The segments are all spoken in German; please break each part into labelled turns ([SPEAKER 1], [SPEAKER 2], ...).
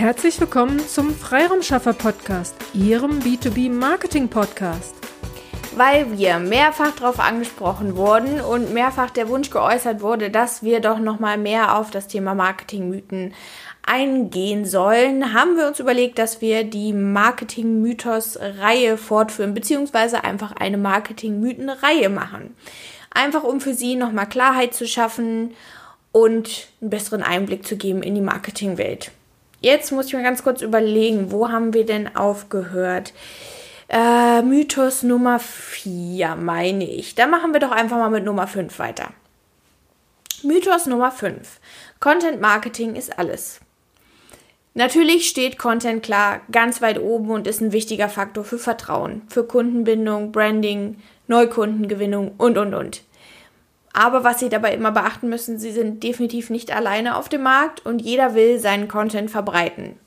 [SPEAKER 1] Herzlich willkommen zum Freiraumschaffer Podcast, Ihrem B2B Marketing Podcast.
[SPEAKER 2] Weil wir mehrfach darauf angesprochen wurden und mehrfach der Wunsch geäußert wurde, dass wir doch noch mal mehr auf das Thema Marketingmythen eingehen sollen, haben wir uns überlegt, dass wir die Marketing-Mythos-Reihe fortführen, beziehungsweise einfach eine Marketing-Mythen-Reihe machen. Einfach um für Sie nochmal Klarheit zu schaffen und einen besseren Einblick zu geben in die Marketingwelt. Jetzt muss ich mir ganz kurz überlegen, wo haben wir denn aufgehört? Äh, Mythos Nummer 4, meine ich. Da machen wir doch einfach mal mit Nummer 5 weiter. Mythos Nummer 5. Content Marketing ist alles. Natürlich steht Content klar ganz weit oben und ist ein wichtiger Faktor für Vertrauen, für Kundenbindung, Branding, Neukundengewinnung und, und, und. Aber was Sie dabei immer beachten müssen, Sie sind definitiv nicht alleine auf dem Markt und jeder will seinen Content verbreiten.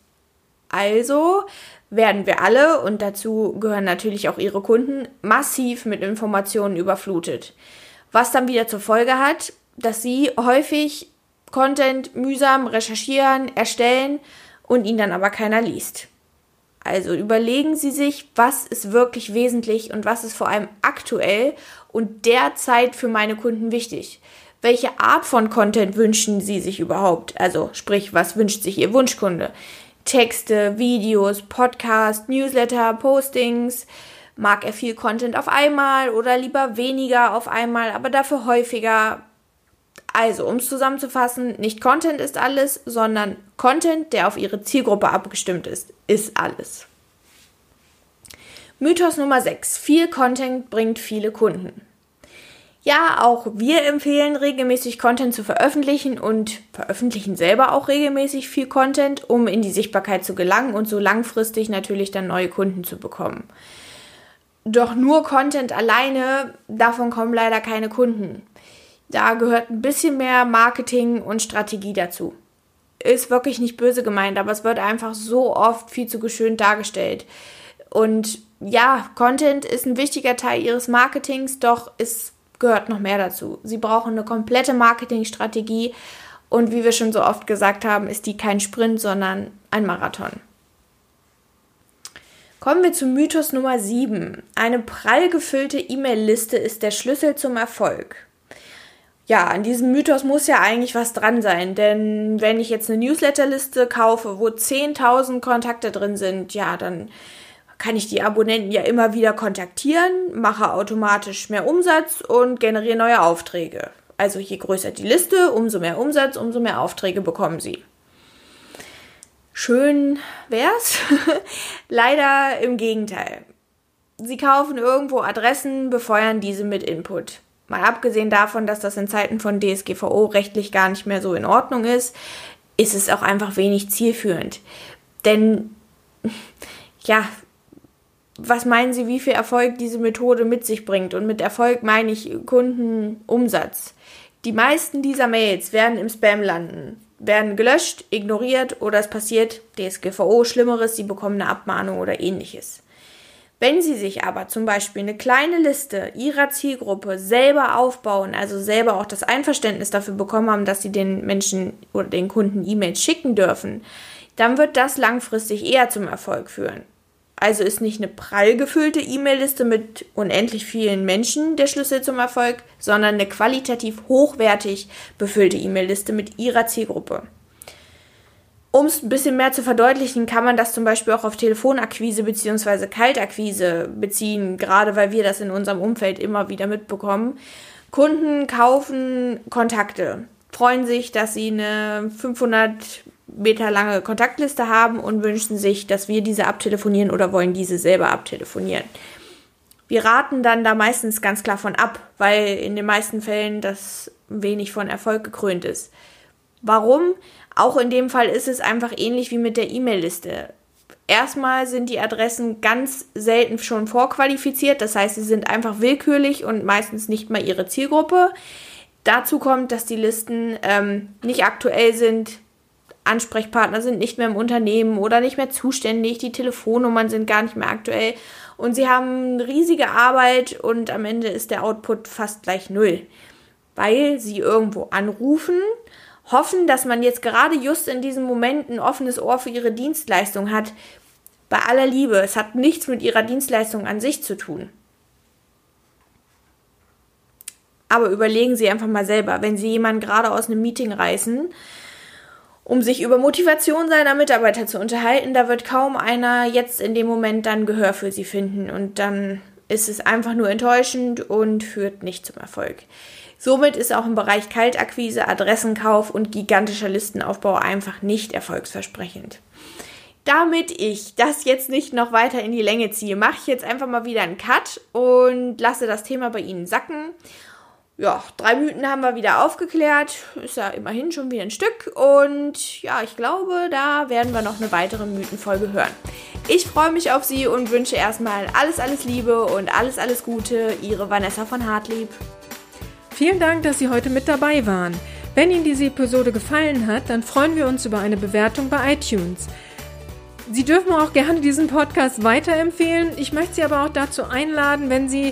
[SPEAKER 2] Also werden wir alle, und dazu gehören natürlich auch Ihre Kunden, massiv mit Informationen überflutet. Was dann wieder zur Folge hat, dass Sie häufig Content mühsam recherchieren, erstellen und ihn dann aber keiner liest. Also überlegen Sie sich, was ist wirklich wesentlich und was ist vor allem aktuell und derzeit für meine Kunden wichtig. Welche Art von Content wünschen Sie sich überhaupt? Also sprich, was wünscht sich Ihr Wunschkunde? Texte, Videos, Podcast, Newsletter, Postings. Mag er viel Content auf einmal oder lieber weniger auf einmal, aber dafür häufiger? Also, um es zusammenzufassen, nicht Content ist alles, sondern Content, der auf Ihre Zielgruppe abgestimmt ist, ist alles. Mythos Nummer 6. Viel Content bringt viele Kunden. Ja, auch wir empfehlen regelmäßig Content zu veröffentlichen und veröffentlichen selber auch regelmäßig viel Content, um in die Sichtbarkeit zu gelangen und so langfristig natürlich dann neue Kunden zu bekommen. Doch nur Content alleine, davon kommen leider keine Kunden. Da gehört ein bisschen mehr Marketing und Strategie dazu. Ist wirklich nicht böse gemeint, aber es wird einfach so oft viel zu geschönt dargestellt. Und ja, Content ist ein wichtiger Teil ihres Marketings, doch es gehört noch mehr dazu. Sie brauchen eine komplette Marketingstrategie und wie wir schon so oft gesagt haben, ist die kein Sprint, sondern ein Marathon. Kommen wir zu Mythos Nummer 7. Eine prall gefüllte E-Mail-Liste ist der Schlüssel zum Erfolg ja, an diesem Mythos muss ja eigentlich was dran sein, denn wenn ich jetzt eine Newsletterliste kaufe, wo 10.000 Kontakte drin sind, ja, dann kann ich die Abonnenten ja immer wieder kontaktieren, mache automatisch mehr Umsatz und generiere neue Aufträge. Also je größer die Liste, umso mehr Umsatz, umso mehr Aufträge bekommen sie. Schön wär's. Leider im Gegenteil. Sie kaufen irgendwo Adressen, befeuern diese mit Input. Mal abgesehen davon, dass das in Zeiten von DSGVO rechtlich gar nicht mehr so in Ordnung ist, ist es auch einfach wenig zielführend. Denn, ja, was meinen Sie, wie viel Erfolg diese Methode mit sich bringt? Und mit Erfolg meine ich Kundenumsatz. Die meisten dieser Mails werden im Spam landen, werden gelöscht, ignoriert oder es passiert DSGVO Schlimmeres, sie bekommen eine Abmahnung oder ähnliches. Wenn Sie sich aber zum Beispiel eine kleine Liste Ihrer Zielgruppe selber aufbauen, also selber auch das Einverständnis dafür bekommen haben, dass Sie den Menschen oder den Kunden E-Mails schicken dürfen, dann wird das langfristig eher zum Erfolg führen. Also ist nicht eine prall gefüllte E-Mail-Liste mit unendlich vielen Menschen der Schlüssel zum Erfolg, sondern eine qualitativ hochwertig befüllte E-Mail-Liste mit Ihrer Zielgruppe. Um es ein bisschen mehr zu verdeutlichen, kann man das zum Beispiel auch auf Telefonakquise bzw. Kaltakquise beziehen, gerade weil wir das in unserem Umfeld immer wieder mitbekommen. Kunden kaufen Kontakte, freuen sich, dass sie eine 500 Meter lange Kontaktliste haben und wünschen sich, dass wir diese abtelefonieren oder wollen diese selber abtelefonieren. Wir raten dann da meistens ganz klar von ab, weil in den meisten Fällen das wenig von Erfolg gekrönt ist. Warum? Auch in dem Fall ist es einfach ähnlich wie mit der E-Mail-Liste. Erstmal sind die Adressen ganz selten schon vorqualifiziert, das heißt, sie sind einfach willkürlich und meistens nicht mal ihre Zielgruppe. Dazu kommt, dass die Listen ähm, nicht aktuell sind, Ansprechpartner sind nicht mehr im Unternehmen oder nicht mehr zuständig, die Telefonnummern sind gar nicht mehr aktuell und sie haben riesige Arbeit und am Ende ist der Output fast gleich null, weil sie irgendwo anrufen hoffen, dass man jetzt gerade just in diesem Moment ein offenes Ohr für ihre Dienstleistung hat. Bei aller Liebe, es hat nichts mit ihrer Dienstleistung an sich zu tun. Aber überlegen Sie einfach mal selber, wenn Sie jemanden gerade aus einem Meeting reißen, um sich über Motivation seiner Mitarbeiter zu unterhalten, da wird kaum einer jetzt in dem Moment dann Gehör für Sie finden und dann ist es einfach nur enttäuschend und führt nicht zum Erfolg. Somit ist auch im Bereich Kaltakquise, Adressenkauf und gigantischer Listenaufbau einfach nicht erfolgsversprechend. Damit ich das jetzt nicht noch weiter in die Länge ziehe, mache ich jetzt einfach mal wieder einen Cut und lasse das Thema bei Ihnen sacken ja, drei Mythen haben wir wieder aufgeklärt. Ist ja immerhin schon wieder ein Stück. Und ja, ich glaube, da werden wir noch eine weitere Mythenfolge hören. Ich freue mich auf Sie und wünsche erstmal alles, alles Liebe und alles, alles Gute. Ihre Vanessa von Hartlieb.
[SPEAKER 1] Vielen Dank, dass Sie heute mit dabei waren. Wenn Ihnen diese Episode gefallen hat, dann freuen wir uns über eine Bewertung bei iTunes. Sie dürfen auch gerne diesen Podcast weiterempfehlen. Ich möchte Sie aber auch dazu einladen, wenn Sie